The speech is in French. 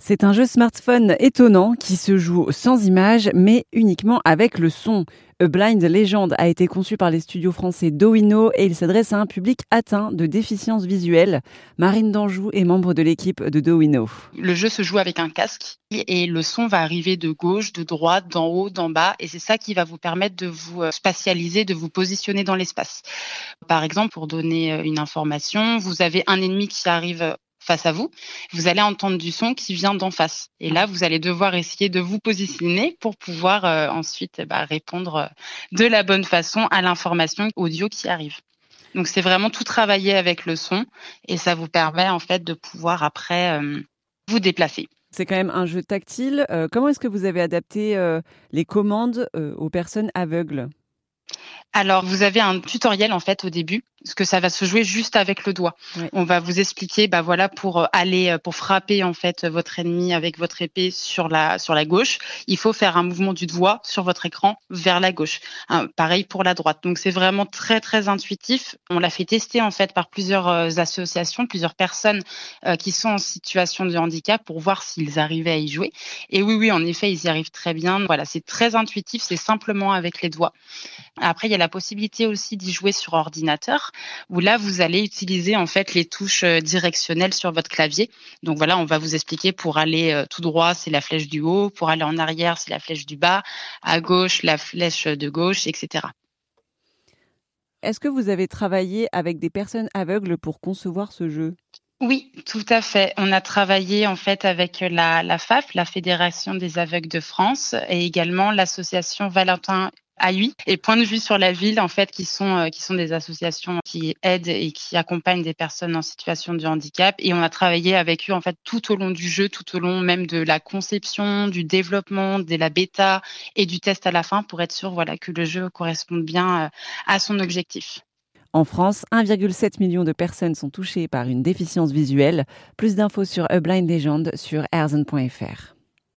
C'est un jeu smartphone étonnant qui se joue sans image mais uniquement avec le son. A Blind Legend a été conçu par les studios français Doino et il s'adresse à un public atteint de déficience visuelle. Marine Danjou est membre de l'équipe de Doino. Le jeu se joue avec un casque et le son va arriver de gauche, de droite, d'en haut, d'en bas et c'est ça qui va vous permettre de vous spatialiser, de vous positionner dans l'espace. Par exemple, pour donner euh, une information, vous avez un ennemi qui arrive face à vous, vous allez entendre du son qui vient d'en face. Et là, vous allez devoir essayer de vous positionner pour pouvoir euh, ensuite bah, répondre euh, de la bonne façon à l'information audio qui arrive. Donc c'est vraiment tout travailler avec le son et ça vous permet en fait de pouvoir après euh, vous déplacer. C'est quand même un jeu tactile. comment est-ce que vous avez adapté les commandes aux personnes aveugles? Alors, vous avez un tutoriel en fait au début, parce que ça va se jouer juste avec le doigt. On va vous expliquer, bah voilà, pour euh, aller, euh, pour frapper en fait votre ennemi avec votre épée sur la sur la gauche, il faut faire un mouvement du doigt sur votre écran vers la gauche. Hein, pareil pour la droite. Donc c'est vraiment très très intuitif. On l'a fait tester en fait par plusieurs euh, associations, plusieurs personnes qui sont en situation de handicap pour voir s'ils arrivaient à y jouer. Et oui, oui, en effet, ils y arrivent très bien. Voilà, c'est très intuitif, c'est simplement avec les doigts. Après, il y a la possibilité aussi d'y jouer sur ordinateur, où là, vous allez utiliser en fait les touches euh, directionnelles sur votre clavier. Donc voilà, on va vous expliquer pour aller euh, tout droit, c'est la flèche du haut, pour aller en arrière, c'est la flèche du bas, à gauche, la flèche de gauche, etc. Est-ce que vous avez travaillé avec des personnes aveugles pour concevoir ce jeu? Oui, tout à fait. On a travaillé en fait avec la, la FAF, la Fédération des aveugles de France, et également l'association Valentin AUI et Point de vue sur la ville, en fait, qui sont, euh, qui sont des associations qui aident et qui accompagnent des personnes en situation de handicap. Et on a travaillé avec eux, en fait, tout au long du jeu, tout au long même de la conception, du développement, de la bêta et du test à la fin pour être sûr, voilà, que le jeu corresponde bien euh, à son objectif. En France, 1,7 million de personnes sont touchées par une déficience visuelle. Plus d'infos sur A Blind Legend sur airzone.fr.